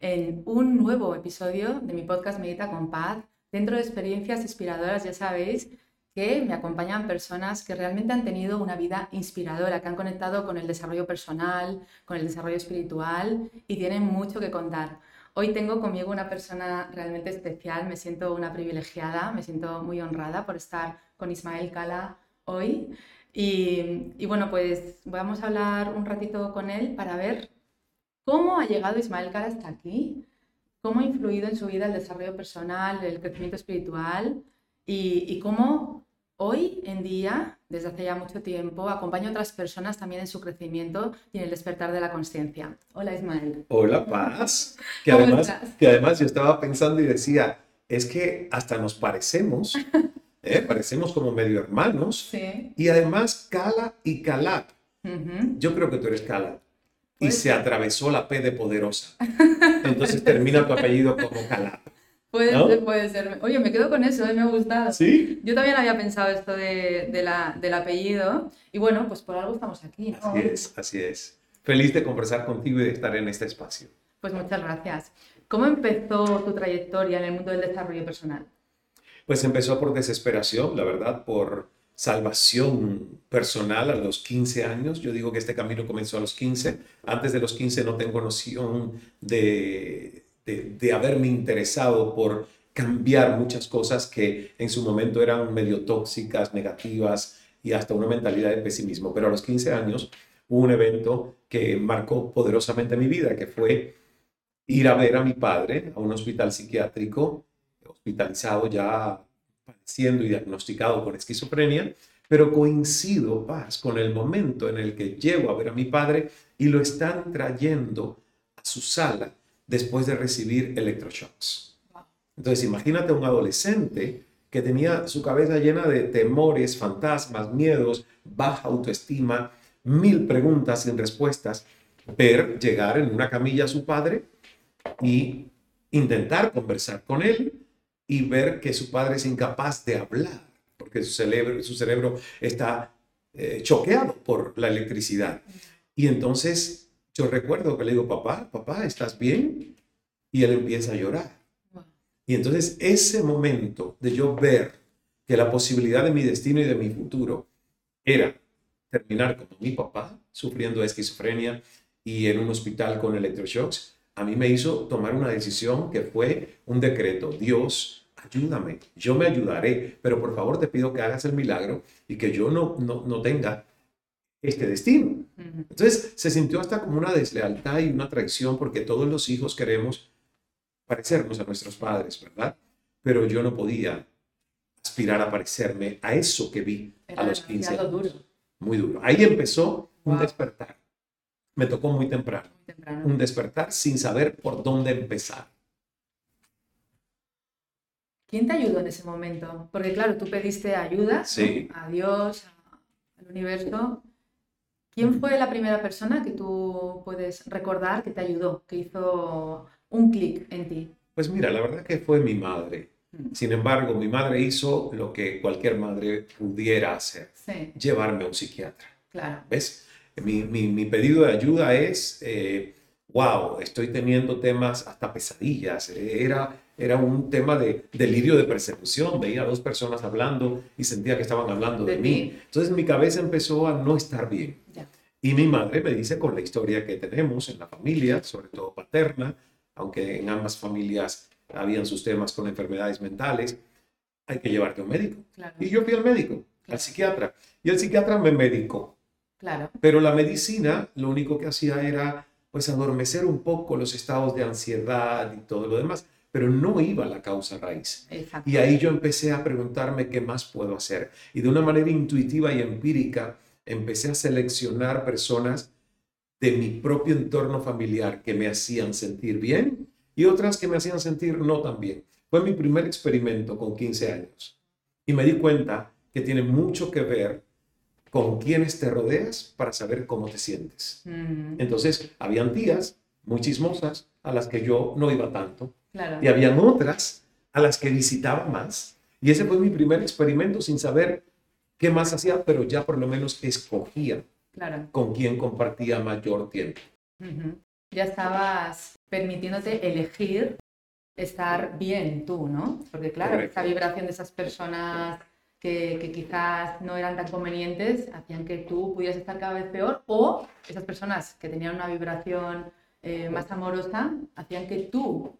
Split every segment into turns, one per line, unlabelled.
en un nuevo episodio de mi podcast Medita con Paz. Dentro de experiencias inspiradoras ya sabéis que me acompañan personas que realmente han tenido una vida inspiradora, que han conectado con el desarrollo personal, con el desarrollo espiritual y tienen mucho que contar. Hoy tengo conmigo una persona realmente especial, me siento una privilegiada, me siento muy honrada por estar con Ismael Cala hoy. Y, y, bueno, pues vamos a hablar un ratito con él para ver cómo ha llegado Ismael Cala hasta aquí, cómo ha influido en su vida el desarrollo personal, el crecimiento espiritual y, y cómo hoy en día, desde hace ya mucho tiempo, acompaña a otras personas también en su crecimiento y en el despertar de la conciencia. Hola Ismael.
Hola Paz. Que además, que además yo estaba pensando y decía, es que hasta nos parecemos. ¿eh? parecemos como medio hermanos.
Sí.
Y además, Cala y Calab.
Ujú.
Yo creo que tú eres Calab. Y se
ser.
atravesó la P de poderosa. Entonces termina tu apellido como Calab.
Puede
¿No?
ser, puede ser. Oye, me quedo con eso, ¿eh? me ha gustado.
¿Sí?
Yo también había pensado esto de, de la, del apellido y bueno, pues por algo estamos aquí, ¿no?
Así es, así es. Feliz de conversar contigo y de estar en este espacio.
Pues muchas gracias. ¿Cómo empezó tu trayectoria en el mundo del desarrollo personal?
Pues empezó por desesperación, la verdad, por salvación personal a los 15 años. Yo digo que este camino comenzó a los 15. Antes de los 15 no tengo noción de, de, haberme interesado por cambiar muchas cosas que en su momento eran medio tóxicas, negativas y hasta una mentalidad de pesimismo. Pero a los 15 años hubo un evento que marcó poderosamente mi vida, que fue ir a ver a mi padre a un hospital psiquiátrico, hospitalizado ya padeciendo y diagnosticado con esquizofrenia, pero coincido, Paz, con el momento en el que llego a ver a mi padre y lo están trayendo a su sala después de recibir electroshocks. Entonces, imagínate un adolescente que tenía su cabeza llena de temores, fantasmas, miedos, baja autoestima, mil preguntas sin respuestas, ver llegar en una camilla a su padre y intentar conversar con él y ver que su padre es incapaz de hablar, porque su cerebro, su cerebro está eh, choqueado por la electricidad. Y entonces yo recuerdo que le digo, papá, papá, ¿estás bien? Y él empieza a llorar. Y entonces ese momento de yo ver que la posibilidad de mi destino y de mi futuro era terminar como mi papá, sufriendo esquizofrenia y en un hospital con electroshocks, a mí me hizo tomar una decisión que fue un decreto. Dios, ayúdame, yo me ayudaré, pero por favor te pido que hagas el milagro y que yo no, no, no tenga este destino. Entonces se sintió hasta como una deslealtad y una traición porque todos los hijos queremos parecernos a nuestros padres, ¿verdad? Pero yo no podía aspirar a parecerme a eso que vi
Era
a los 15
demasiado
años.
duro,
Muy duro. Ahí empezó un despertar. Me tocó muy temprano.
muy temprano.
Un despertar sin saber por dónde empezar.
¿Quién te ayudó en ese momento? Porque claro, tú pediste ayuda ¿no?
Sí.
a Dios, al universo. ¿Quién fue la primera persona que tú puedes recordar que te ayudó, que hizo un clic en ti?
Pues mira, la verdad que fue mi madre.
Mm.
Sin embargo, mi madre hizo lo que cualquier madre pudiera hacer,
Sí,
llevarme a un psiquiatra.
claro.
¿Ves? Mi, mi- mi pedido de ayuda es, eh, wow, estoy teniendo temas hasta pesadillas. Eh, Era, era un tema de delirio de persecución. Veía a dos personas hablando y sentía que estaban hablando de,
De
mí. Entonces mi cabeza empezó a no estar bien.
Ya.
Y mi madre me dice con la historia que tenemos en la familia, sobre todo paterna, aunque en ambas familias habían sus temas con enfermedades mentales, hay que llevarte a un médico.
Claro.
Y yo fui al médico, al
Claro.
psiquiatra, y el psiquiatra me medicó.
Claro.
Pero la medicina lo único que hacía era pues adormecer un poco los estados de ansiedad y todo lo demás, pero no iba a la causa raíz.
Exacto.
Y ahí yo empecé a preguntarme qué más puedo hacer. Y de una manera intuitiva y empírica empecé a seleccionar personas de mi propio entorno familiar que me hacían sentir bien y otras que me hacían sentir no tan bien. Fue mi primer experimento con 15 años. Y me di cuenta que tiene mucho que ver con quienes te rodeas para saber cómo te sientes.
Mm,
Entonces, habían tías muy chismosas a las que yo no iba tanto
claro.
y habían otras a las que visitaba más. Y ese fue mi primer experimento sin saber qué más hacía, pero ya por lo menos escogía
Claro.
con quién compartía mayor tiempo.
Ujú. Ya estabas permitiéndote elegir estar bien tú, ¿no? Porque claro,
Correcto.
esa vibración de esas personas que, que quizás no eran tan convenientes hacían que tú pudieras estar cada vez peor o esas personas que tenían una vibración eh, más amorosa hacían que tú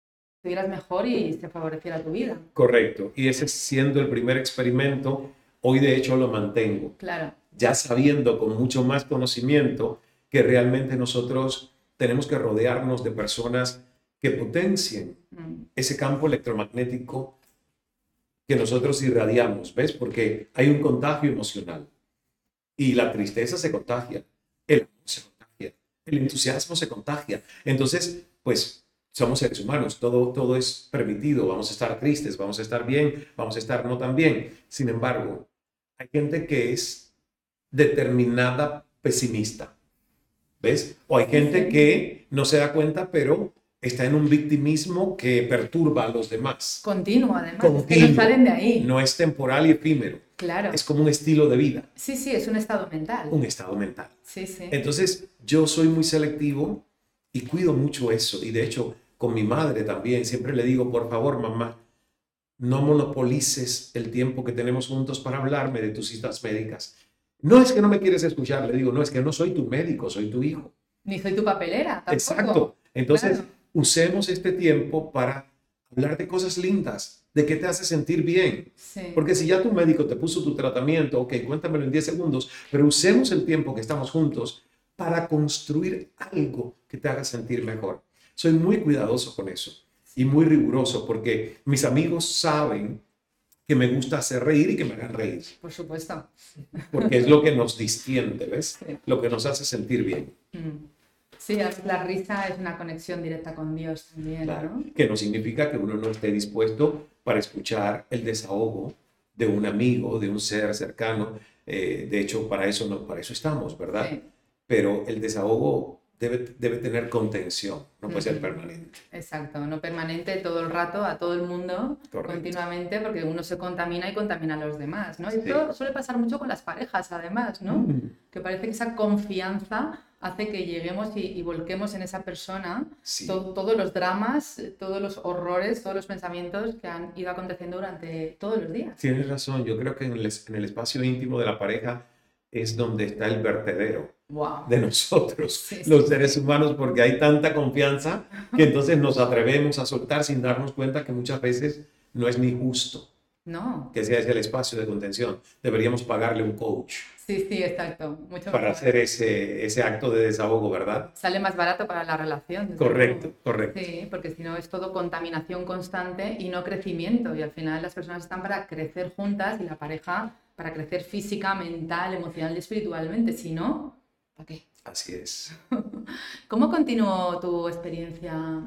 estuvieras mejor y se favoreciera tu vida.
Correcto. Y ese siendo el primer experimento, hoy de hecho lo mantengo,
Claro,
ya sabiendo con mucho más conocimiento que realmente nosotros tenemos que rodearnos de personas que potencien
Mm,
ese campo electromagnético que nosotros irradiamos, ¿ves? Porque hay un contagio emocional y la tristeza se contagia, el amor se contagia, el entusiasmo se contagia. Entonces, pues somos seres humanos, todo, todo es permitido, vamos a estar tristes, vamos a estar bien, vamos a estar no tan bien. Sin embargo, hay gente que es determinada pesimista, ¿ves? O hay gente que no se da cuenta, pero está en un victimismo que perturba a los demás.
Continuo, además, es que no
Continuo.
salen de ahí.
No es temporal y efímero,
Claro.
es como un estilo de vida,
Sí, sí, es un estado mental.
un estado mental.
Sí, sí.
Entonces, yo soy muy selectivo y cuido mucho eso. Y de hecho, con mi madre también, siempre le digo, por favor, mamá, no monopolices el tiempo que tenemos juntos para hablarme de tus citas médicas. No es que no me quieres escuchar, le digo, no es que no soy tu médico, soy tu hijo.
Ni soy tu papelera, tampoco.
Exacto. Entonces,
Claro.
usemos este tiempo para hablar de cosas lindas, de qué te hace sentir bien.
Sí.
Porque si ya tu médico te puso tu tratamiento, ok, cuéntamelo en 10 segundos, pero usemos el tiempo que estamos juntos para construir algo que te haga sentir mejor. Soy muy cuidadoso con eso y muy riguroso porque mis amigos saben que me gusta hacer reír y que me hagan reír,
Por supuesto.
porque es lo que nos distiende, ¿ves?
Sí.
Lo que nos hace sentir bien.
Mm. Sí, la risa es una conexión directa con Dios también,
Claro,
¿no?
que no significa que uno no esté dispuesto para escuchar el desahogo de un amigo, de un ser cercano. Eh, de hecho, para eso, no, para eso estamos, ¿verdad?
Sí,
Pero el desahogo debe, debe tener contención, no puede ser
Ujú.
permanente.
exacto. No permanente todo el rato, a todo el mundo,
Correcto.
continuamente, porque uno se contamina y contamina a los demás, ¿no? Y
Sí.
esto suele pasar mucho con las parejas, además, ¿no?
Mm,
Que parece que esa confianza hace que lleguemos y, y volquemos en esa persona
Sí,
to- todos los dramas, todos los horrores, todos los pensamientos que han ido aconteciendo durante todos los días.
tienes razón. Yo creo que en el, en el espacio íntimo de la pareja es donde está el vertedero
Wow.
de nosotros,
Sí, sí,
los seres humanos, porque hay tanta confianza que entonces nos atrevemos a soltar sin darnos cuenta que muchas veces no es ni justo.
No,
que sea ese el espacio de contención. Deberíamos pagarle un coach
sí, sí, exacto. Mucho
para
mejor.
hacer ese, ese acto de desahogo, ¿verdad?
Sale más barato para la relación.
Correcto, correcto.
Sí, porque si no es todo contaminación constante y no crecimiento. Y al final las personas están para crecer juntas y la pareja para crecer física, mental, emocional y espiritualmente. Si no, ¿para qué?
Así es.
¿Cómo continuó tu experiencia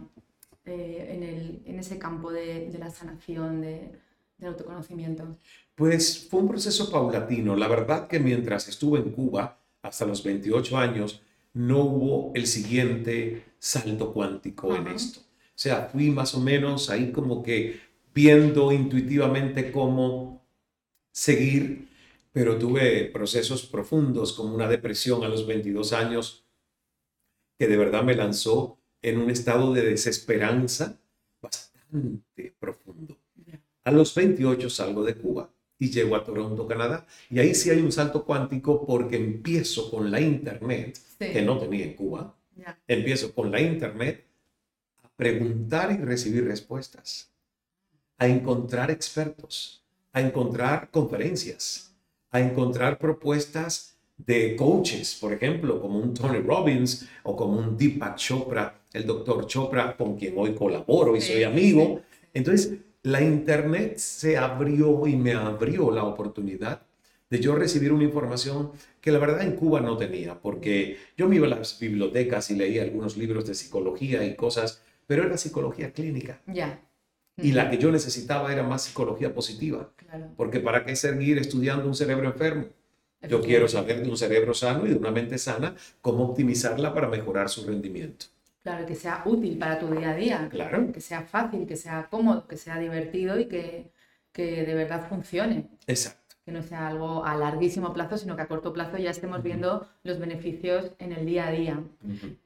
eh, en, el- en ese campo de, de la sanación, de- del autoconocimiento?
Pues fue un proceso paulatino. La verdad que mientras estuve en Cuba, hasta los 28 años, no hubo el siguiente salto cuántico en esto. O sea, fui más o menos ahí como que viendo intuitivamente cómo seguir, pero tuve procesos profundos como una depresión a los 22 años que de verdad me lanzó en un estado de desesperanza bastante profundo. A los 28 salgo de Cuba y llego a Toronto, Canadá, y ahí sí hay un salto cuántico porque empiezo con la internet,
Sí,
que no tenía en Cuba, empiezo con la internet a preguntar y recibir respuestas. a encontrar expertos, a encontrar conferencias, a encontrar propuestas de coaches, por ejemplo, como un Tony Robbins o como un Deepak Chopra, el doctor Chopra, con quien hoy colaboro y soy amigo. Entonces, la internet se abrió y me abrió la oportunidad de yo recibir una información que la verdad en Cuba no tenía, porque yo me iba a las bibliotecas y leía algunos libros de psicología y cosas, pero era psicología clínica.
Ya.
Y la que yo necesitaba era más psicología positiva. Porque ¿para qué seguir estudiando un cerebro enfermo? Yo quiero saber de un cerebro sano y de una mente sana cómo optimizarla para mejorar su rendimiento.
Claro, que sea útil para tu día a día.
Claro.
Que sea fácil, que sea cómodo, que sea divertido y que, que de verdad funcione.
Exacto
que no sea algo a larguísimo plazo, sino que a corto plazo ya estemos viendo los beneficios en el día a día.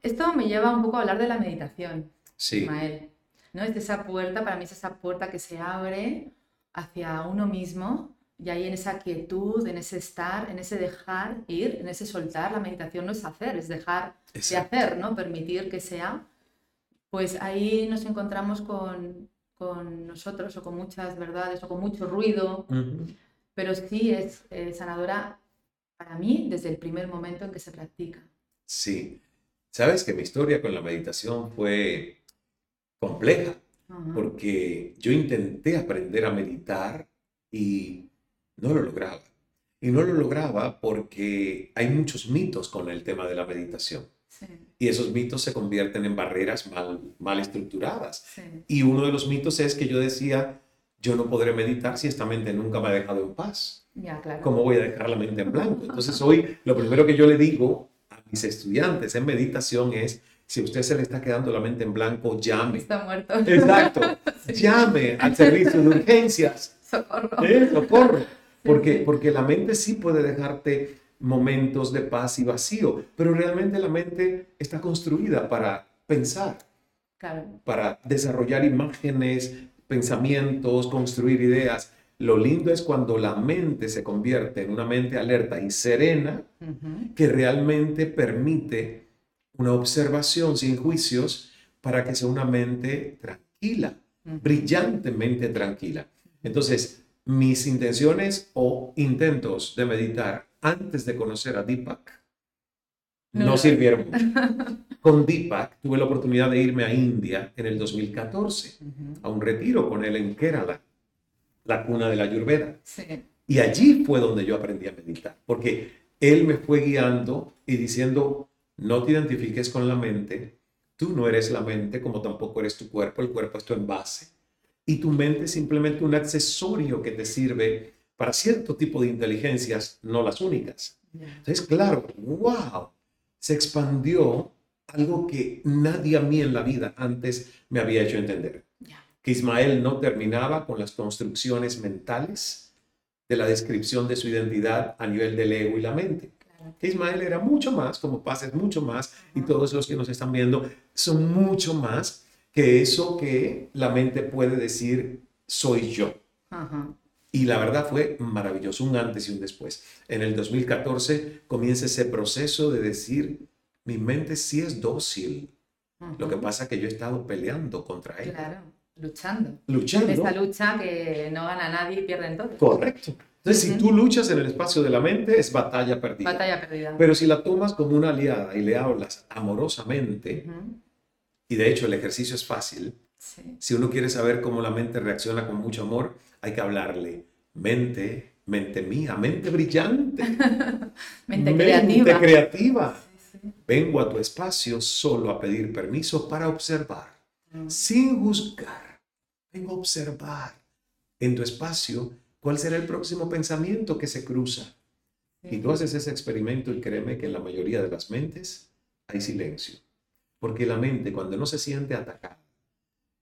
Esto me lleva un poco a hablar de la meditación,
sí.
Ismael. ¿no? Es esa puerta, para mí es esa puerta que se abre hacia uno mismo y ahí en esa quietud, en ese estar, en ese dejar ir, en ese soltar. La meditación no es hacer, es dejar de hacer, ¿no? Permitir que sea. Pues ahí nos encontramos con, con nosotros o con muchas verdades o con mucho ruido pero sí es eh, sanadora para mí desde el primer momento en que se practica.
Sí. Sabes que mi historia con la meditación fue compleja, porque yo intenté aprender a meditar y no lo lograba. Y no lo lograba porque hay muchos mitos con el tema de la meditación. Y esos mitos se convierten en barreras mal, mal estructuradas. Y uno de los mitos es que yo decía, yo no podré meditar si esta mente nunca me ha dejado en paz.
Ya, claro.
¿Cómo voy a dejar la mente en blanco? Entonces hoy lo primero que yo le digo a mis estudiantes en meditación es, si a usted se le está quedando la mente en blanco, llame.
Está muerto.
Exacto. Llame al servicio de urgencias.
Socorro.
¿Eh? Socorro. Porque, porque la mente sí puede dejarte momentos de paz y vacío, pero realmente la mente está construida para pensar,
claro.
para desarrollar imágenes, pensamientos, construir ideas. Lo lindo es cuando la mente se convierte en una mente alerta y serena que realmente permite una observación sin juicios para que sea una mente tranquila, brillantemente tranquila. Entonces, mis intenciones o intentos de meditar antes de conocer a Deepak no, sirvieron Con Deepak tuve la oportunidad de irme a India en el 2014, a un retiro con él en Kerala, la cuna de la Ayurveda. Y allí fue donde yo aprendí a meditar, porque él me fue guiando y diciendo, no te identifiques con la mente, tú no eres la mente como tampoco eres tu cuerpo, el cuerpo es tu envase. Y tu mente es simplemente un accesorio que te sirve para cierto tipo de inteligencias, no las únicas. Entonces, claro, wow, se expandió algo que nadie a mí en la vida antes me había hecho entender. Que Ismael no terminaba con las construcciones mentales de la descripción de su identidad a nivel del ego y la mente. Que Ismael era mucho más, como pases mucho más, y todos los que nos están viendo son mucho más que eso que la mente puede decir soy yo. Y la verdad fue maravilloso, un antes y un después. En el 2014 comienza ese proceso de decir, mi mente sí es dócil. Lo que pasa es que yo he estado peleando contra ella.
Claro, luchando.
Luchando.
Esa lucha que no gana nadie y pierden todos.
Correcto. Entonces, si tú luchas en el espacio de la mente, es batalla perdida.
Batalla perdida.
Pero si la tomas como una aliada y le hablas amorosamente, y de hecho el ejercicio es fácil, si uno quiere saber cómo la mente reacciona con mucho amor, hay que hablarle. Mente, mente mía, mente brillante. mente, creativa. Vengo a tu espacio solo a pedir permiso para observar, mm. sin juzgar. Vengo a observar en tu espacio cuál será el próximo pensamiento que se cruza. Y tú haces ese experimento y créeme que en la mayoría de las mentes hay silencio. Porque la mente cuando no se siente atacada,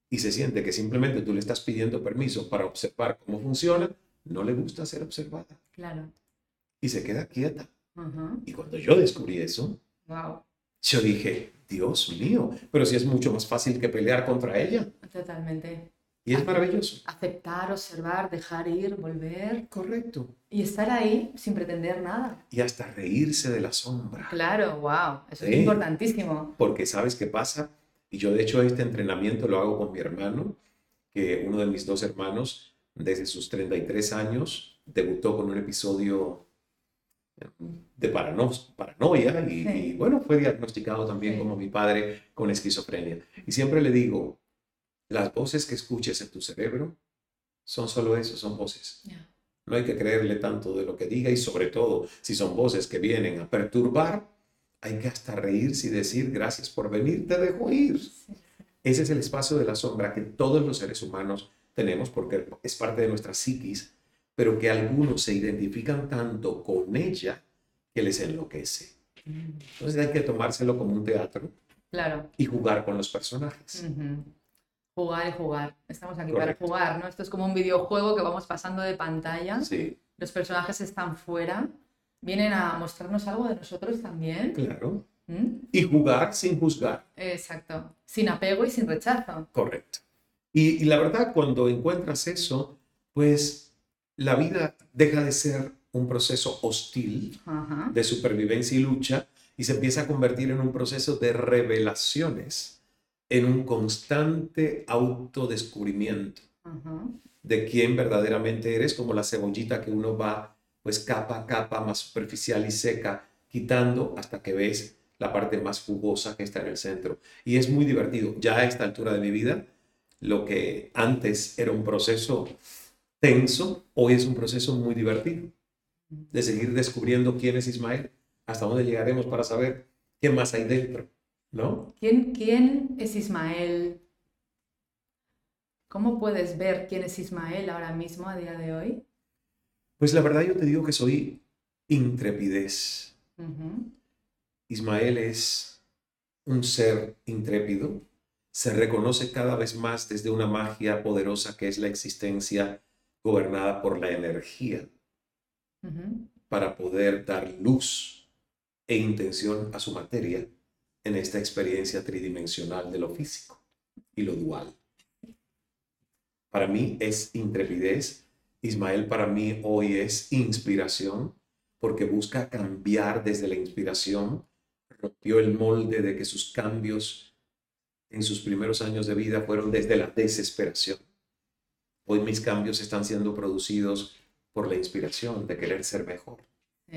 y se siente que simplemente tú le estás pidiendo permiso para observar cómo funciona, no le gusta ser observada.
Claro.
Y se queda quieta. Y cuando yo descubrí eso,
wow.
yo dije, Dios mío, pero si es mucho más fácil que pelear contra ella.
Totalmente.
Y es maravilloso.
Aceptar, observar, dejar ir, volver.
Correcto.
Y estar ahí sin pretender nada.
Y hasta reírse de la sombra.
Claro, wow. Eso es importantísimo.
Porque sabes qué pasa, y yo de hecho este entrenamiento lo hago con mi hermano, que uno de mis dos hermanos, desde sus 33 años, debutó con un episodio de paranoia y, bueno, fue diagnosticado también como mi padre con esquizofrenia. Y siempre le digo, las voces que escuches en tu cerebro son solo eso, son voces. No hay que creerle tanto de lo que diga y sobre todo si son voces que vienen a perturbar, hay que hasta reírse y decir gracias por venir, te dejo ir. Ese es el espacio de la sombra que todos los seres humanos tenemos porque es parte de nuestra psiquis, pero que algunos se identifican tanto con ella que les enloquece. Entonces hay que tomárselo como un teatro
claro.
y jugar con los personajes.
Jugar y jugar. Estamos aquí para jugar, ¿no? Esto es como un videojuego que vamos pasando de pantalla.
Sí.
Los personajes están fuera. Vienen a mostrarnos algo de nosotros también.
Claro. ¿Mm? Y jugar sin juzgar.
Exacto. Sin apego y sin rechazo.
Correcto. Y, la verdad, cuando encuentras eso, pues la vida deja de ser un proceso hostil de supervivencia y lucha y se empieza a convertir en un proceso de revelaciones en un constante autodescubrimiento de quién verdaderamente eres, como la cebollita que uno va pues capa a capa más superficial y seca, quitando hasta que ves la parte más jugosa que está en el centro. Y es muy divertido. Ya a esta altura de mi vida, lo que antes era un proceso tenso, hoy es un proceso muy divertido de seguir descubriendo quién es Ismael, hasta dónde llegaremos para saber qué más hay dentro. ¿No?
¿Quién, ¿Quién es Ismael? ¿Cómo puedes ver quién es Ismael ahora mismo, a día de hoy?
Pues la verdad yo te digo que soy intrepidez. Ismael es un ser intrépido, se reconoce cada vez más desde una magia poderosa que es la existencia gobernada por la energía, para poder dar luz e intención a su materia en esta experiencia tridimensional de lo físico y lo dual. Para mí es intrepidez. Ismael para mí hoy es inspiración porque busca cambiar desde la inspiración. Rompió el molde de que sus cambios en sus primeros años de vida fueron desde la desesperación. Hoy mis cambios están siendo producidos por la inspiración de querer ser mejor,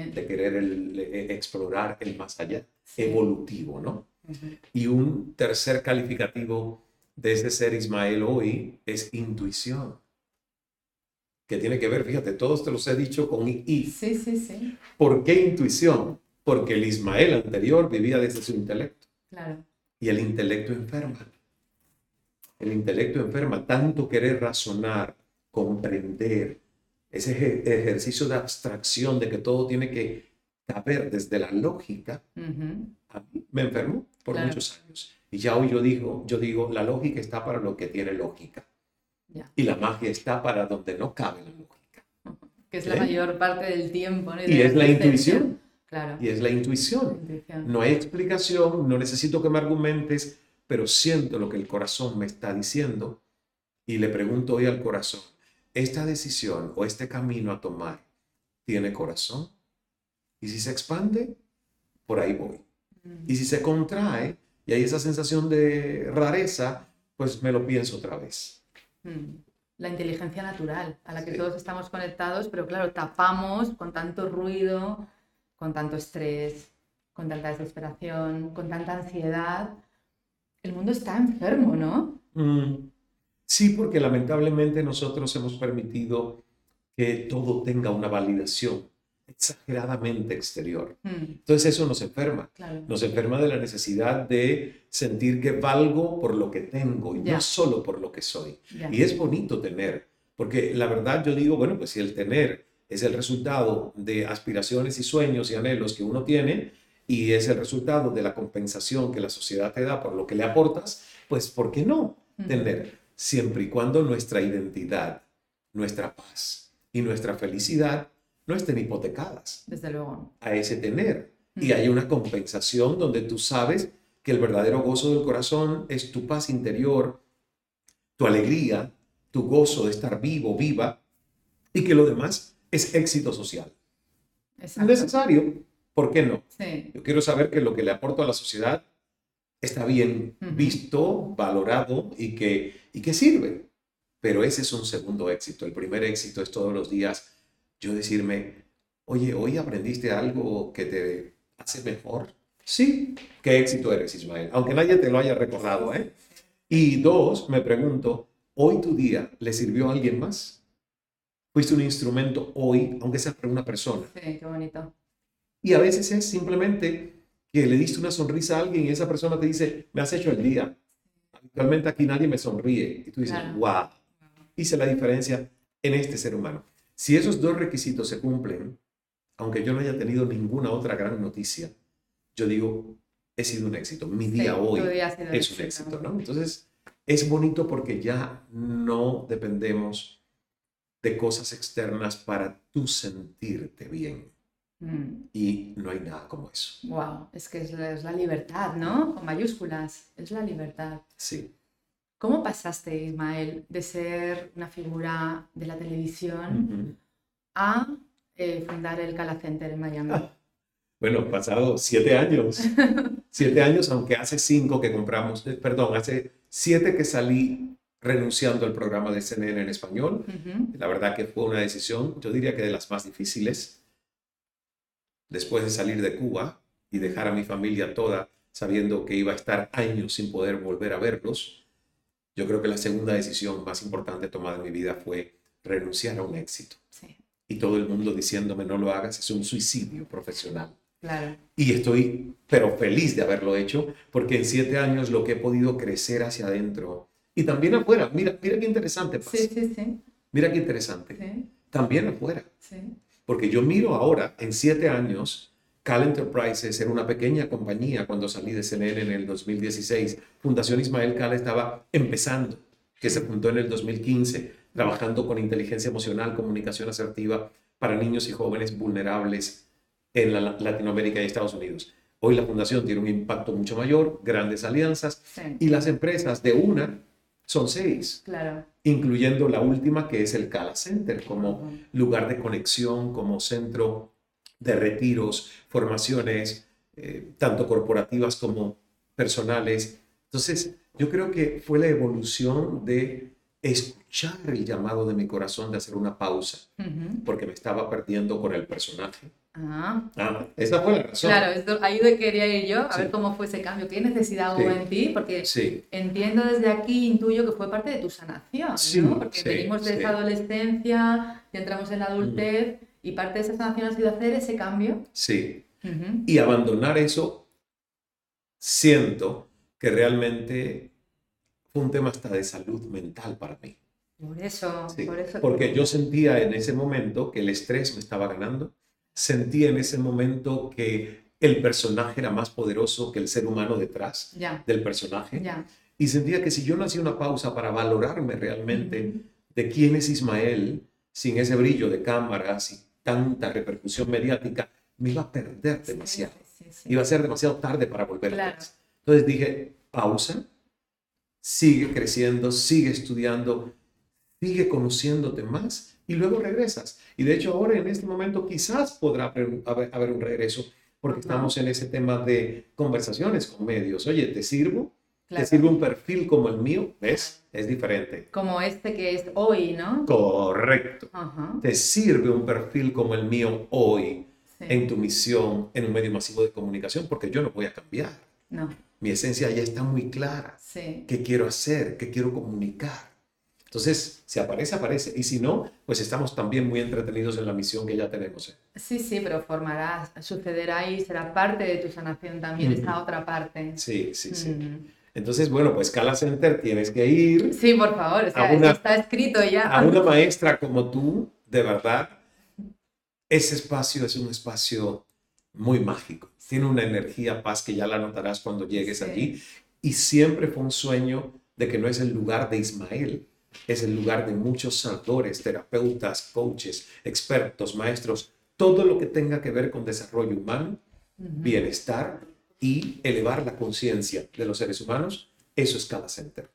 de querer eh, explorar el más allá evolutivo, ¿no? Y un tercer calificativo de ese ser Ismael hoy es intuición, que tiene que ver, fíjate, todos te los he dicho con I.
Sí, sí, sí.
¿Por qué intuición? Porque el Ismael anterior vivía desde su intelecto.
Claro.
Y el intelecto enferma. El intelecto enferma, tanto querer razonar, comprender, ese ejercicio de abstracción de que todo tiene que caber desde la lógica, a mí me enfermó por muchos años. Y ya hoy yo digo, yo digo, la lógica está para lo que tiene lógica. Y la magia está para donde no cabe la lógica.
Que es la ¿Eh? mayor parte del tiempo.
Y es la intuición. Claro. Y es la intuición. No hay explicación, no necesito que me argumentes, pero siento lo que el corazón me está diciendo y le pregunto hoy al corazón, ¿esta decisión o este camino a tomar tiene corazón? Y si se expande, por ahí voy. Y si se contrae y hay esa sensación de rareza, pues me lo pienso otra vez.
Mm. La inteligencia natural, a la que todos estamos conectados, pero claro, tapamos con tanto ruido, con tanto estrés, con tanta desesperación, con tanta ansiedad. El mundo está enfermo, ¿no?
Mm. Sí, porque lamentablemente nosotros hemos permitido que todo tenga una validación exageradamente exterior. Hmm. Entonces eso nos enferma. Nos enferma de la necesidad de sentir que valgo por lo que tengo y no solo por lo que soy. Y es bonito tener, porque la verdad yo digo, bueno, pues si el tener es el resultado de aspiraciones y sueños y anhelos que uno tiene y es el resultado de la compensación que la sociedad te da por lo que le aportas, pues ¿por qué no hmm. tener? Siempre y cuando nuestra identidad, nuestra paz y nuestra felicidad no estén hipotecadas.
Desde luego.
A ese tener. Y hay una compensación donde tú sabes que el verdadero gozo del corazón es tu paz interior, tu alegría, tu gozo de estar vivo, viva, y que lo demás es éxito social. Es Necesario, ¿por qué no? Yo quiero saber que lo que le aporto a la sociedad está bien visto, valorado y que, y que sirve. pero ese es un segundo éxito. El primer éxito es todos los días yo decirme, oye, hoy aprendiste algo que te hace mejor. Sí, qué éxito eres, Ismael, aunque nadie te lo haya recordado, ¿eh? Y dos, me pregunto, ¿hoy tu día le sirvió a alguien más? ¿Fuiste un instrumento hoy, aunque sea para una persona?
Sí, qué bonito.
Y a veces es simplemente que le diste una sonrisa a alguien y esa persona te dice, me has hecho el día. Actualmente aquí nadie me sonríe. Y tú dices, wow, hice la diferencia en este ser humano. Si esos dos requisitos se cumplen, aunque yo no haya tenido ninguna otra gran noticia, yo digo, he sido un éxito. Mi día hoy es un éxito, ¿no? Entonces, es bonito porque ya no dependemos de cosas externas para tú sentirte bien. Mm. Y no hay nada como eso.
Wow, es que es la, libertad, ¿no? Con mayúsculas, es la libertad.
Sí.
¿Cómo pasaste, Ismael, de ser una figura de la televisión a eh, fundar el Cala Center en Miami? Ah,
bueno, pasado siete años. siete años, aunque hace cinco que compramos, eh, perdón, hace siete que salí renunciando al programa de CNN en español. La verdad que fue una decisión, yo diría que de las más difíciles después de salir de Cuba y dejar a mi familia toda sabiendo que iba a estar años sin poder volver a verlos, yo creo que la segunda decisión más importante tomada en mi vida fue renunciar a un éxito. Y todo el mundo diciéndome no lo hagas, es un suicidio profesional.
Claro.
Y estoy, pero feliz de haberlo hecho, porque en siete años lo que he podido crecer hacia adentro y también afuera. Mira, mira qué interesante.
Sí, sí, sí.
Mira qué interesante. También afuera. Sí. Porque yo miro ahora, en siete años, Cal Enterprises era una pequeña compañía cuando salí de CNN en el 2016. Fundación Ismael Cal estaba empezando, que se fundó en el 2015, trabajando con inteligencia emocional, comunicación asertiva para niños y jóvenes vulnerables en Latinoamérica y Estados Unidos. Hoy la fundación tiene un impacto mucho mayor, grandes alianzas y las empresas de una son seis,
claro.
incluyendo la última que es el Cala Center como lugar de conexión, como centro de retiros, formaciones, eh, tanto corporativas como personales. Entonces, yo creo que fue la evolución de escuchar el llamado de mi corazón de hacer una pausa, porque me estaba perdiendo con el personaje.
Ah.
ah esa fue la razón.
Claro, ahí de quería ir yo, a ver cómo fue ese cambio, qué necesidad hubo en ti, porque entiendo desde aquí, intuyo que fue parte de tu sanación, ¿no? Porque venimos de esa adolescencia y entramos en la adultez, y parte de esa sanación ha sido hacer ese cambio.
Sí. Y abandonar eso, siento que realmente fue un tema hasta de salud mental para mí.
Por eso, por eso.
Porque yo sentía en ese momento que el estrés me estaba ganando, sentía en ese momento que el personaje era más poderoso que el ser humano detrás del personaje. Y sentía que si yo no hacía una pausa para valorarme realmente de quién es Ismael, sin ese brillo de cámaras y tanta repercusión mediática, me iba a perder demasiado. Iba a ser demasiado tarde para volver atrás. Entonces dije, pausa, sigue creciendo, sigue estudiando, sigue conociéndote más y luego regresas. Y de hecho ahora en este momento quizás podrá haber, un regreso porque estamos en ese tema de conversaciones con medios. Oye, ¿te sirvo? ¿Te sirve un perfil como el mío? ¿Ves? Es diferente.
Como este que es hoy, ¿no?
Correcto. ¿Te sirve un perfil como el mío hoy en tu misión en un medio masivo de comunicación? Porque yo no voy a cambiar.
No.
Mi esencia ya está muy clara.
Sí.
¿Qué quiero hacer? ¿Qué quiero comunicar? Entonces, si aparece, aparece. Y si no, pues estamos también muy entretenidos en la misión que ya tenemos. ¿eh?
Sí, sí, pero formará, sucederá y será parte de tu sanación también, esta otra parte.
Sí, sí, sí. Mm. Entonces, bueno, pues Cala Center tienes que ir.
Sí, por favor, está escrito ya.
A una maestra como tú, de verdad, ese espacio es un espacio muy mágico. Tiene una energía, paz, que ya la notarás cuando llegues allí. Y siempre fue un sueño de que no es el lugar de Ismael, es el lugar de muchos sanadores, terapeutas, coaches, expertos, maestros, todo lo que tenga que ver con desarrollo humano, bienestar y elevar la conciencia de los seres humanos, eso es cada center.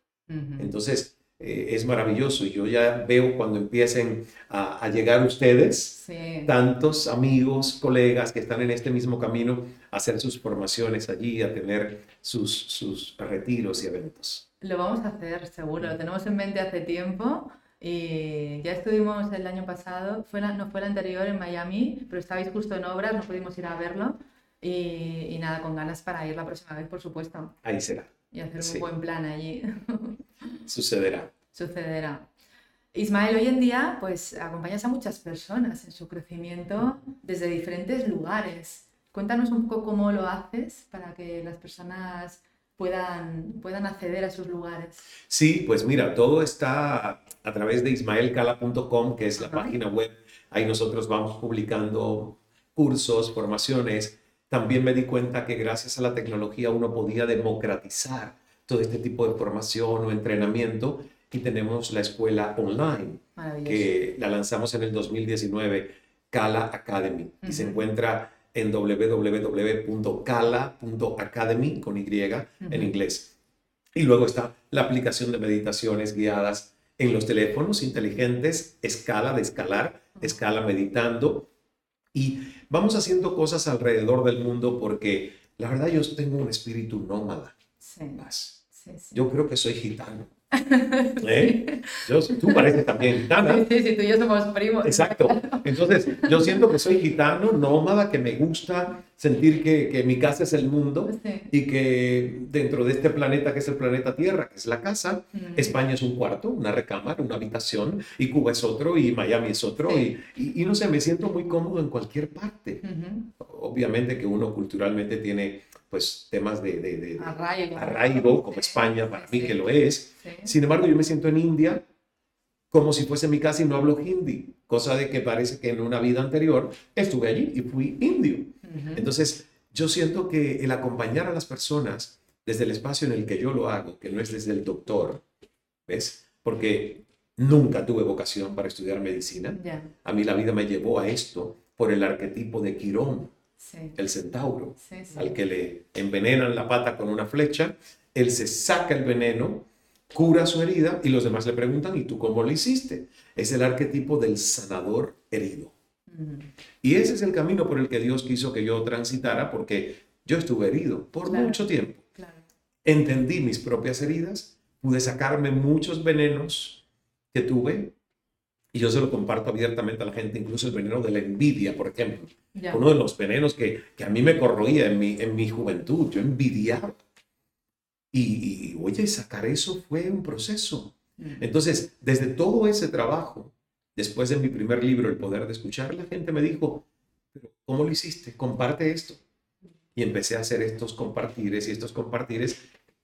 Entonces, eh, es maravilloso. Y yo ya veo cuando empiecen a, llegar ustedes, tantos amigos, colegas que están en este mismo camino, a hacer sus formaciones allí, a tener sus, sus retiros y eventos.
Lo vamos a hacer, seguro. Lo tenemos en mente hace tiempo. Y ya estuvimos el año pasado, fue no fue el anterior en Miami, pero estabais justo en obras, no pudimos ir a verlo. Y, nada, con ganas para ir la próxima vez, por supuesto.
Ahí será.
Y hacer un buen plan allí.
Sucederá.
Sucederá. Ismael, hoy en día, pues acompañas a muchas personas en su crecimiento desde diferentes lugares. Cuéntanos un poco cómo lo haces para que las personas puedan, puedan acceder a esos lugares.
Sí, pues mira, todo está a través de ismaelcala.com, que es la página web. Ahí nosotros vamos publicando cursos, formaciones. También me di cuenta que gracias a la tecnología uno podía democratizar todo este tipo de formación o entrenamiento y tenemos la escuela online que la lanzamos en el 2019, Cala Academy, y se encuentra en www.cala.academy con Y en inglés. Y luego está la aplicación de meditaciones guiadas en los teléfonos inteligentes, escala de escalar, escala meditando. Y vamos haciendo cosas alrededor del mundo porque la verdad yo tengo un espíritu nómada. Sí. Yo creo que soy gitano. ¿Eh? tú pareces también gitana.
Sí, sí, tú y yo somos primos.
Exacto. Entonces, yo siento que soy gitano, nómada, que me gusta sentir que, que mi casa es el mundo y que dentro de este planeta que es el planeta Tierra, que es la casa, España es un cuarto, una recámara, una habitación, y Cuba es otro, y Miami es otro, y, y, no sé, me siento muy cómodo en cualquier parte. Obviamente que uno culturalmente tiene pues temas de, de, arraigo. como España, para mí que lo es. Sin embargo, yo me siento en India como si fuese mi casa y no hablo hindi, cosa de que parece que en una vida anterior estuve allí y fui indio. Entonces, yo siento que el acompañar a las personas desde el espacio en el que yo lo hago, que no es desde el doctor, ¿ves? Porque nunca tuve vocación para estudiar medicina. A mí la vida me llevó a esto por el arquetipo de Quirón el centauro, al que le envenenan la pata con una flecha, él se saca el veneno, cura su herida y los demás le preguntan, ¿y tú cómo lo hiciste? Es el arquetipo del sanador herido. Y ese es el camino por el que Dios quiso que yo transitara porque yo estuve herido por mucho tiempo. Entendí mis propias heridas, pude sacarme muchos venenos que tuve y yo se lo comparto abiertamente a la gente, incluso el veneno de la envidia, por ejemplo. Uno de los venenos que, que, a mí me corroía en mi, en mi juventud, yo envidiaba. Y, y, oye, sacar eso fue un proceso. Mm. Entonces, desde todo ese trabajo, después de mi primer libro, El Poder de Escuchar, la gente me dijo, pero ¿cómo lo hiciste? Comparte esto. Y empecé a hacer estos compartires y estos compartires.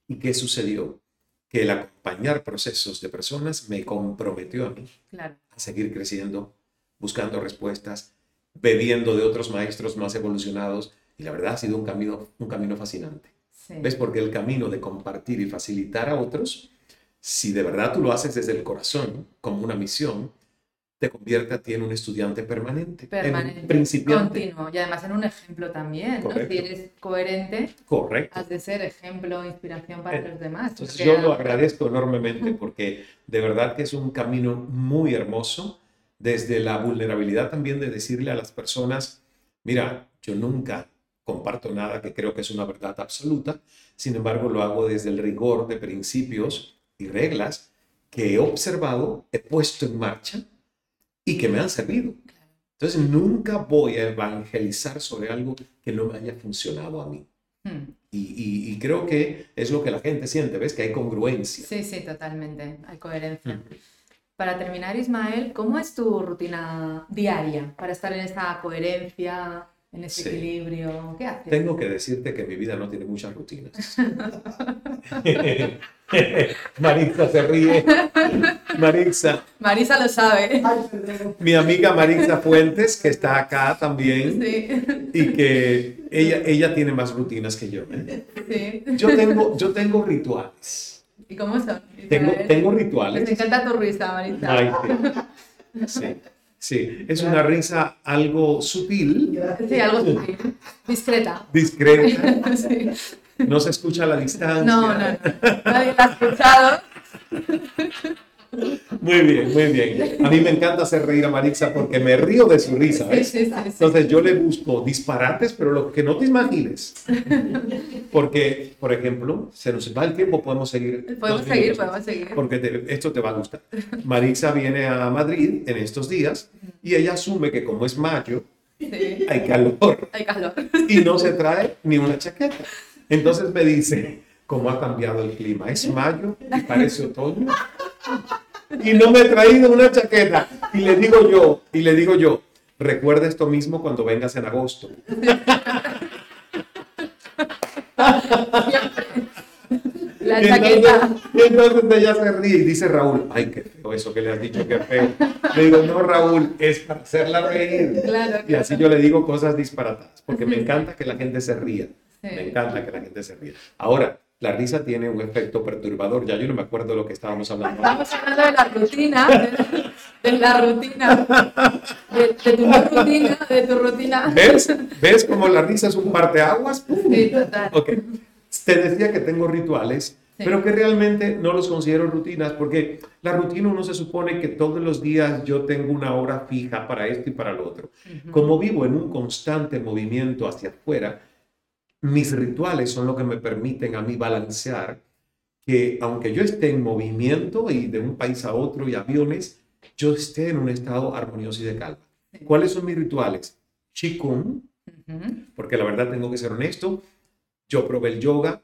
¿Y qué sucedió? Que el acompañar procesos de personas me comprometió a mí a seguir creciendo, buscando respuestas, bebiendo de otros maestros más evolucionados. Y la verdad ha sido un camino, un camino fascinante. ¿Ves? Porque el camino de compartir y facilitar a otros, si de verdad tú lo haces desde el corazón, como una misión, te convierte a ti en un estudiante permanente,
permanente
en principiante.
Continuo, y además en un ejemplo también, ¿no? Si eres coherente,
Correcto.
has de ser ejemplo, inspiración para
eh,
los demás.
Entonces yo lo agradezco enormemente porque de verdad que es un camino muy hermoso, desde la vulnerabilidad también de decirle a las personas, mira, yo nunca comparto nada que creo que es una verdad absoluta, sin embargo lo hago desde el rigor de principios y reglas que he observado, he puesto en marcha y que me han servido. Entonces nunca voy a evangelizar sobre algo que no me haya funcionado a mí. Hmm. Y, creo que es lo que la gente siente, ¿ves? Que hay congruencia.
Sí, sí, totalmente, hay coherencia. Hmm. Para terminar, Ismael, ¿cómo es tu rutina diaria para estar en esa coherencia, en ese equilibrio? ¿Qué haces?
Tengo que decirte que mi vida no tiene muchas rutinas. Marisa se ríe. Marisa.
Marisa lo sabe.
Mi amiga Marisa Fuentes, que está acá también. Sí. Y que ella, ella tiene más rutinas que yo. ¿eh? Sí. Yo, tengo, yo tengo rituales.
¿Y cómo son?
Tengo, tengo rituales.
Me encanta tu risa, Marisa.
Ay, sí. Sí, es una risa algo sutil.
Sí, algo sutil. Discreta.
Discreta. Sí. No se escucha a la distancia.
No, no, no. Nadie la ha escuchado.
Muy bien, muy bien. A mí me encanta hacer reír a Marixa porque me río de su risa. ¿ves?
Sí.
Entonces yo le busco disparates, pero lo que no te imagines. Porque, por ejemplo, se nos va el tiempo, podemos seguir.
Podemos seguir,
minutos,
podemos seguir.
Porque te- esto te va a gustar. Marixa viene a Madrid en estos días y ella asume que como es mayo,
Sí.
hay calor
Hay calor.
y no se trae ni una chaqueta. Entonces me dice, ¿cómo ha cambiado el clima? Es mayo y parece otoño. Y no me he traído una chaqueta. Y le digo yo, y le digo yo, recuerda esto mismo cuando vengas en agosto.
La
Y
chaqueta.
entonces, y entonces ella se ríe y dice Raúl, ay, qué feo eso que le has dicho, qué feo. Le digo, no, Raúl, es para hacerla reír.
Claro,
Y así yo le digo cosas disparatadas, porque me encanta que la gente se ría.
Sí.
Me encanta que la gente se ría. Ahora, la risa tiene un efecto perturbador. Ya yo no me acuerdo de lo que estábamos hablando.
Estamos hablando de la rutina, de, de la rutina, de, de tu rutina, de tu rutina.
¿Ves? ¿Ves cómo la risa es un parteaguas?
Sí, total.
Ok. Te decía que tengo rituales,
Sí.
pero que realmente no los considero rutinas, porque la rutina uno se supone que todos los días yo tengo una hora fija para esto y para lo otro. Como vivo en un constante movimiento hacia afuera, mis rituales son lo que me permiten a mí balancear que aunque yo esté en movimiento y de un país a otro y aviones, yo esté en un estado armonioso y de calma. ¿Cuáles son mis rituales? Qigong, porque la verdad tengo que ser honesto, yo probé el yoga,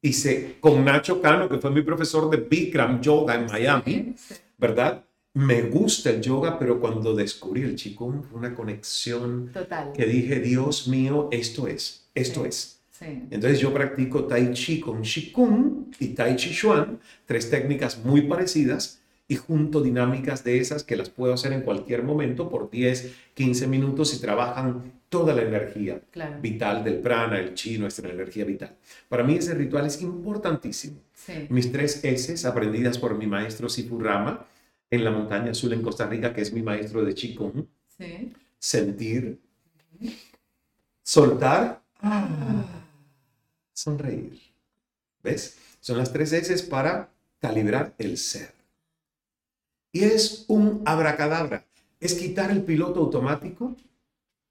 hice con Nacho Cano, que fue mi profesor de Bikram Yoga en Miami. ¿verdad? Me gusta el yoga, pero cuando descubrí el Qigong fue una conexión
Total.
que dije, Dios mío, esto es, esto
Sí.
es.
Sí.
Entonces yo practico Tai Chi con Qigong y Tai Chi Chuan, tres técnicas muy parecidas y junto dinámicas de esas que las puedo hacer en cualquier momento por 10, 15 minutos y trabajan toda la energía
Claro.
vital del prana, el chi, nuestra energía vital. Para mí ese ritual es importantísimo.
Sí.
Mis tres S aprendidas por mi maestro Sifu Rama en la montaña azul en Costa Rica, que es mi maestro de Qigong,
Sí.
sentir, soltar, sonreír. ¿Ves? Son las tres S para calibrar el ser. Y es un abracadabra. Es quitar el piloto automático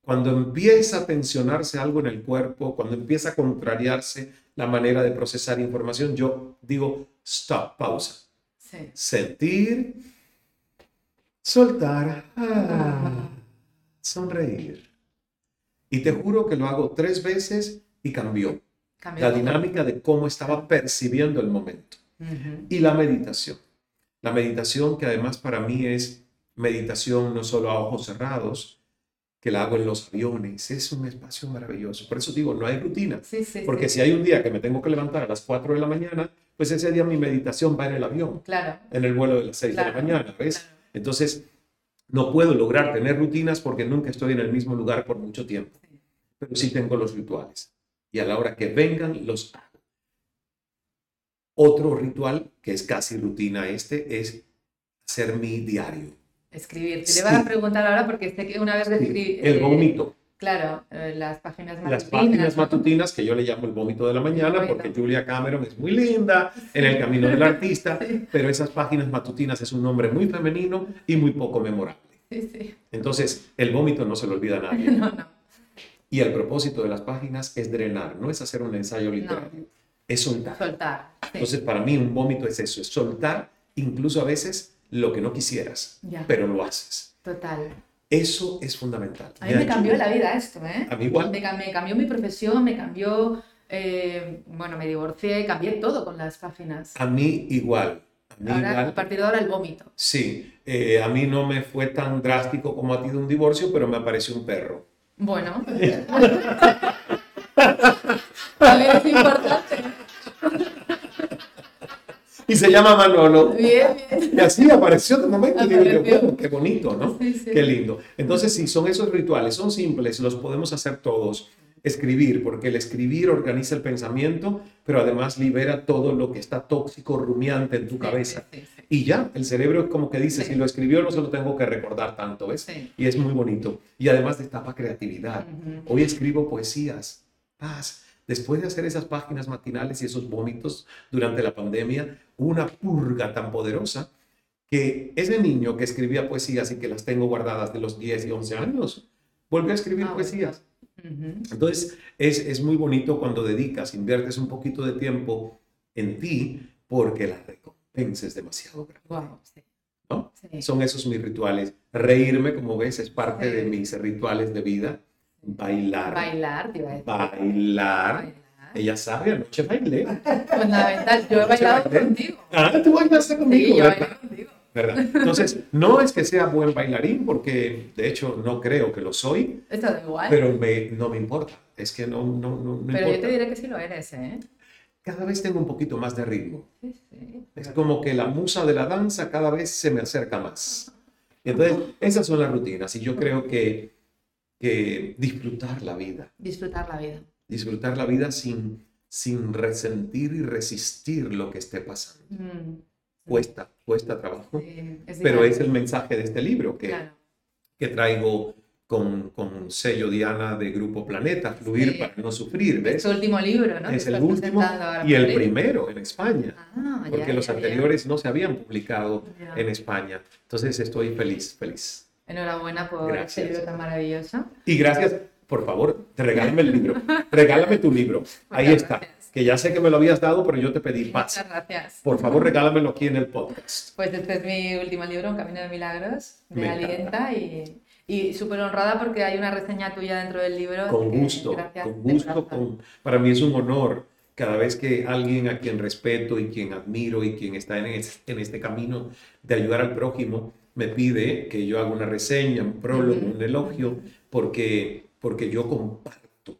cuando empieza a tensionarse algo en el cuerpo, cuando empieza a contrariarse la manera de procesar información, yo digo, stop, pausa.
Sí.
Sentir, soltar, ah, sonreír. Y te juro que lo hago tres veces y cambió
Cambió
la dinámica de cómo estaba percibiendo el momento. Y la meditación. La meditación que además para mí es meditación no solo a ojos cerrados, que la hago en los aviones, es un espacio maravilloso. Por eso digo, no hay rutina.
Sí, sí.
Porque
sí.
si hay un día que me tengo que levantar a las 4 de la mañana, pues ese día mi meditación va en el avión,
Claro.
en el vuelo de las 6 de la mañana, ¿ves?
claro.
Entonces, no puedo lograr tener rutinas porque nunca estoy en el mismo lugar por mucho tiempo. Pero sí tengo los rituales. Y a la hora que vengan, los hago. Otro ritual que es casi rutina este es hacer mi diario.
Escribir. Te
Sí.
le voy a preguntar ahora porque sé que una vez escribí.
El
eh,
vómito.
Claro, eh, las páginas matutinas.
Las páginas matutinas que yo le llamo el vómito de la mañana porque Julia Cameron es muy linda en el camino del artista,
Sí.
pero esas páginas matutinas es un nombre muy femenino y muy poco memorable.
Sí, sí.
Entonces, el vómito no se lo olvida a nadie.
No, no.
Y el propósito de las páginas es drenar, no es hacer un ensayo literario, es soltar.
Soltar. Sí.
Entonces, para mí un vómito es eso, es soltar incluso a veces lo que no quisieras,
Ya.
pero lo haces.
Total.
Eso es fundamental.
A mí me cambió la vida esto, ¿eh?
A mí igual.
Me, me cambió mi profesión, me cambió. eh, bueno, me divorcié, cambié todo con las páginas.
A mí igual. A mí
Ahora,
igual.
a partir de ahora, el vómito.
Sí, eh, a mí no me fue tan drástico como a ti de un divorcio, pero me apareció un perro.
Bueno. También es importante.
Y se llama Manolo.
Bien, bien.
Y así apareció de momento. y Digo yo,
Apareció.
bueno, qué bonito, ¿no?
Sí, sí.
Qué lindo. Entonces, sí, son esos rituales, son simples, los podemos hacer todos. Escribir, porque el escribir organiza el pensamiento, pero además libera todo lo que está tóxico, rumiante en tu cabeza.
sí, sí,
Y ya, el cerebro es como que dice, si lo escribió no se lo tengo que recordar tanto, ¿ves? Y es muy bonito. Y además destapa creatividad. Hoy escribo poesías, paz. Después de hacer esas páginas matinales y esos vómitos durante la pandemia, una purga tan poderosa que ese niño que escribía poesías y que las tengo guardadas de los 10 y 11 años, volvió a escribir
Ah,
poesías. Entonces, es, es muy bonito cuando dedicas, inviertes un poquito de tiempo en ti porque la recompensa es demasiado grande.
Guau, sí.
¿no?
Sí.
Son esos mis rituales. Reírme, como ves, es parte de mis rituales de vida. Bailar.
Bailar.
Bailar.
Bailar.
Ella sabe, anoche bailé.
Fundamental. Yo he bailado
bailé.
contigo.
Ah, tú bailaste conmigo,
Sí, yo bailé contigo.
¿Verdad? Entonces, no es que sea buen bailarín, porque de hecho no creo que lo soy,
Esto da igual.
pero me, no me importa. Es que no, no, no, no
Pero yo
importa.
te diré que sí lo eres, ¿eh?
Cada vez tengo un poquito más de ritmo.
Sí, sí.
Es como que la musa de la danza cada vez se me acerca más. Y entonces, esas son las rutinas. Y yo creo que, que disfrutar la vida,
Disfrutar la vida.
disfrutar la vida sin, sin resentir y resistir lo que esté pasando.
Mm.
Cuesta, cuesta trabajo.
Sí, es
Pero es el mensaje de este libro que,
Claro.
que traigo con, con sello Diana de Grupo Planeta, Fluir
Sí.
para no sufrir,
Es
¿ves?
tu último libro, ¿no?
Es el último y el primero en España,
Ah,
porque
ya,
los
ya, ya.
anteriores no se habían publicado
Ya.
en España. Entonces estoy feliz, feliz.
Enhorabuena por
Gracias.
este libro tan maravilloso.
Y gracias, por favor, regálame el libro. Regálame tu libro. Ahí está. Que ya sé que me lo habías dado, pero yo te pedí paz.
Muchas gracias.
Por favor, regálamelo aquí en el podcast.
Pues este es mi último libro, Un Camino de Milagros, de
Me.
Alienta, y, y súper honrada porque hay una reseña tuya dentro del libro.
Con gusto, con gusto. Con... Para mí es un honor cada vez que alguien a quien respeto y quien admiro y quien está en, es- en este camino de ayudar al prójimo me pide que yo haga una reseña, un prólogo, un elogio, porque, porque yo comparto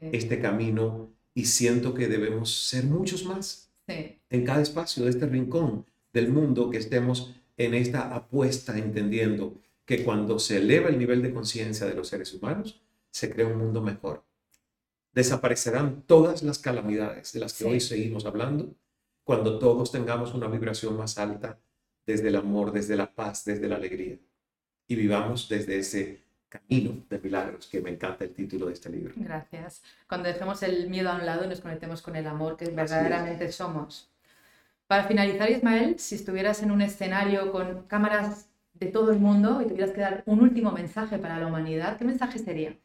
este camino y siento que debemos ser muchos más
sí,
en cada espacio de este rincón del mundo que estemos en esta apuesta entendiendo que cuando se eleva el nivel de conciencia de los seres humanos, se crea un mundo mejor. Desaparecerán todas las calamidades de las que
Sí.
hoy seguimos hablando cuando todos tengamos una vibración más alta desde el amor, desde la paz, desde la alegría y vivamos desde ese camino de milagros que me encanta el título de este libro.
gracias. Cuando dejemos el miedo a un lado y nos conectemos con el amor que verdaderamente somos. Para finalizar, Ismael, si estuvieras en un escenario con cámaras de todo el mundo y tuvieras que dar un último mensaje para la humanidad, ¿qué mensaje sería?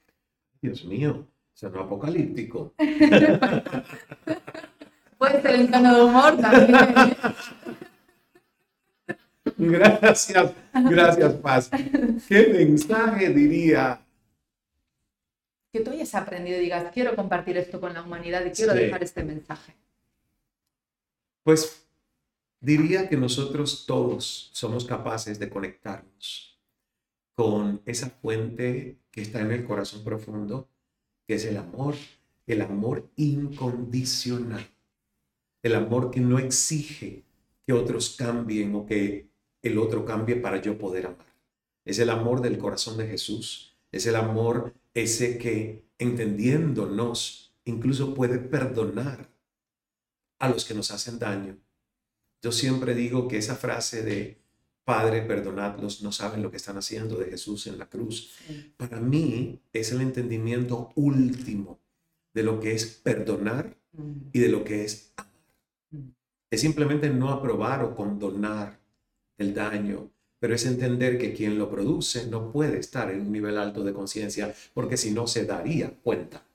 Dios mío, sonó apocalíptico.
Puede ser en tono de humor también.
Gracias, gracias, Paz. ¿Qué mensaje diría?
que tú hayas aprendido y digas, quiero compartir esto con la humanidad y quiero
Sí.
dejar este mensaje.
Pues diría que nosotros todos somos capaces de conectarnos con esa fuente que está en el corazón profundo, que es el amor, el amor incondicional, el amor que no exige que otros cambien o que el otro cambie para yo poder amar. Es el amor del corazón de Jesús, es el amor ese que entendiéndonos incluso puede perdonar a los que nos hacen daño. Yo siempre digo que esa frase de Padre, perdonadlos, no saben lo que están haciendo de Jesús en la cruz, para mí es el entendimiento último de lo que es perdonar
Mm,
y de lo que es amar.
Mm.
Es simplemente no aprobar o condonar el daño, pero es entender que quien lo produce no puede estar en un nivel alto de conciencia porque si no se daría cuenta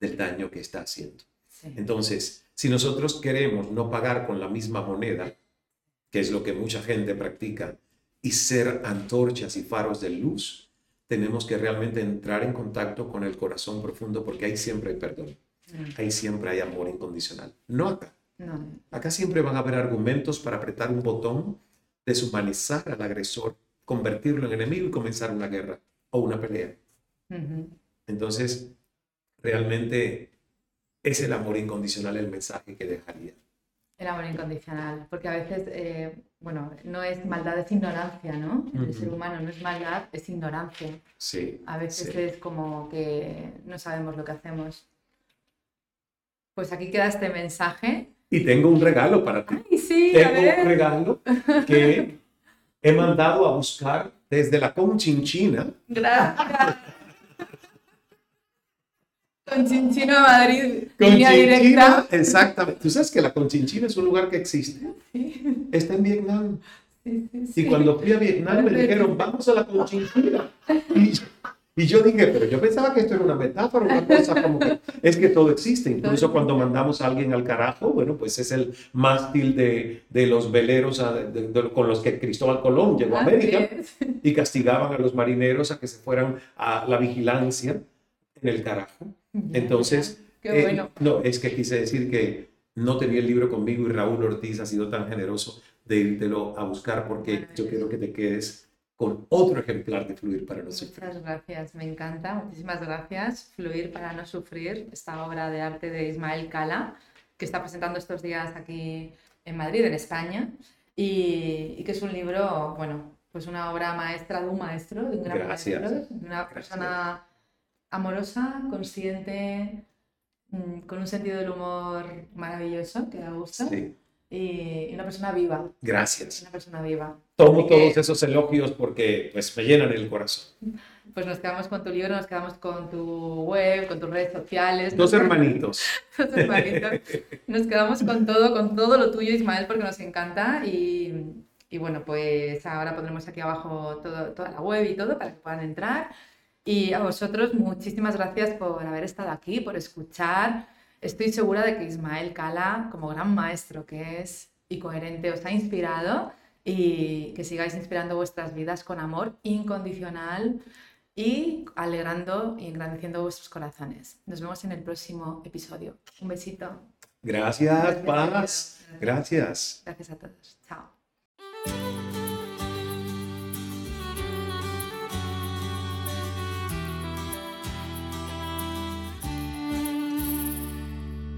del daño que está haciendo.
sí.
Entonces, si nosotros queremos no pagar con la misma moneda, que es lo que mucha gente practica, y ser antorchas y faros de luz, tenemos que realmente entrar en contacto con el corazón profundo porque ahí siempre hay perdón,
Mm,
ahí siempre hay amor incondicional. No acá.
No,
Acá siempre van a haber argumentos para apretar un botón, deshumanizar al agresor, convertirlo en enemigo y comenzar una guerra o una pelea. Entonces, realmente es el amor incondicional el mensaje que dejaría.
El amor incondicional, porque a veces, eh, bueno, no es maldad, es ignorancia, ¿no? El ser humano no es maldad, es ignorancia.
Sí.
A veces
sí.
es como que no sabemos lo que hacemos. Pues aquí queda este mensaje.
Y tengo un regalo para ti.
¡Ay, sí!
Tengo un regalo que he mandado a buscar desde la Conchinchina.
Gracias. Con Chinchino a Madrid,
Conchinchina,
directa.
exactamente. Tú sabes que la Conchinchina es un lugar que existe. Está en Vietnam. Y cuando fui a Vietnam me dijeron, vamos a la conchinchina. Y, y, yo dije, pero yo pensaba que esto era una metáfora, una cosa como que es que todo existe. Incluso cuando mandamos a alguien al carajo, bueno, pues es el mástil de, de los veleros con los que Cristóbal Colón llegó a América y castigaban a los marineros a que se fueran a la vigilancia en el carajo. Entonces, eh, no, es que quise decir que no tenía el libro conmigo y Raúl Ortiz ha sido tan generoso de irtelo a buscar porque yo quiero que te quedes con otro ejemplar de Fluir para no sufrir.
Muchas gracias, me encanta. Muchísimas gracias. Fluir para no sufrir, esta obra de arte de Ismael Cala, que está presentando estos días aquí en Madrid, en España, y, que es un libro, bueno, pues una obra maestra de un maestro, de un gran maestro, de una persona amorosa, consciente, mm, con un sentido del humor maravilloso que da gusto. Y una persona viva.
Gracias.
Una persona viva.
Tomo todos esos elogios porque pues me llenan el corazón.
Pues nos quedamos con tu libro, nos quedamos con tu web, con tus redes sociales.
Dos hermanitos.
Dos hermanitos. Nos quedamos con todo, con todo lo tuyo, Ismael, porque nos encanta. Y, y bueno, pues ahora pondremos aquí abajo todo, toda la web y todo para que puedan entrar. Y a vosotros, muchísimas gracias por haber estado aquí, por escuchar. Estoy segura de que Ismael Cala, como gran maestro que es y coherente, os ha inspirado y que sigáis inspirando vuestras vidas con amor incondicional y alegrando y engrandeciendo vuestros corazones. Nos vemos en el próximo episodio. Un besito.
Gracias, Paz. Gracias.
Gracias a todos. Chao.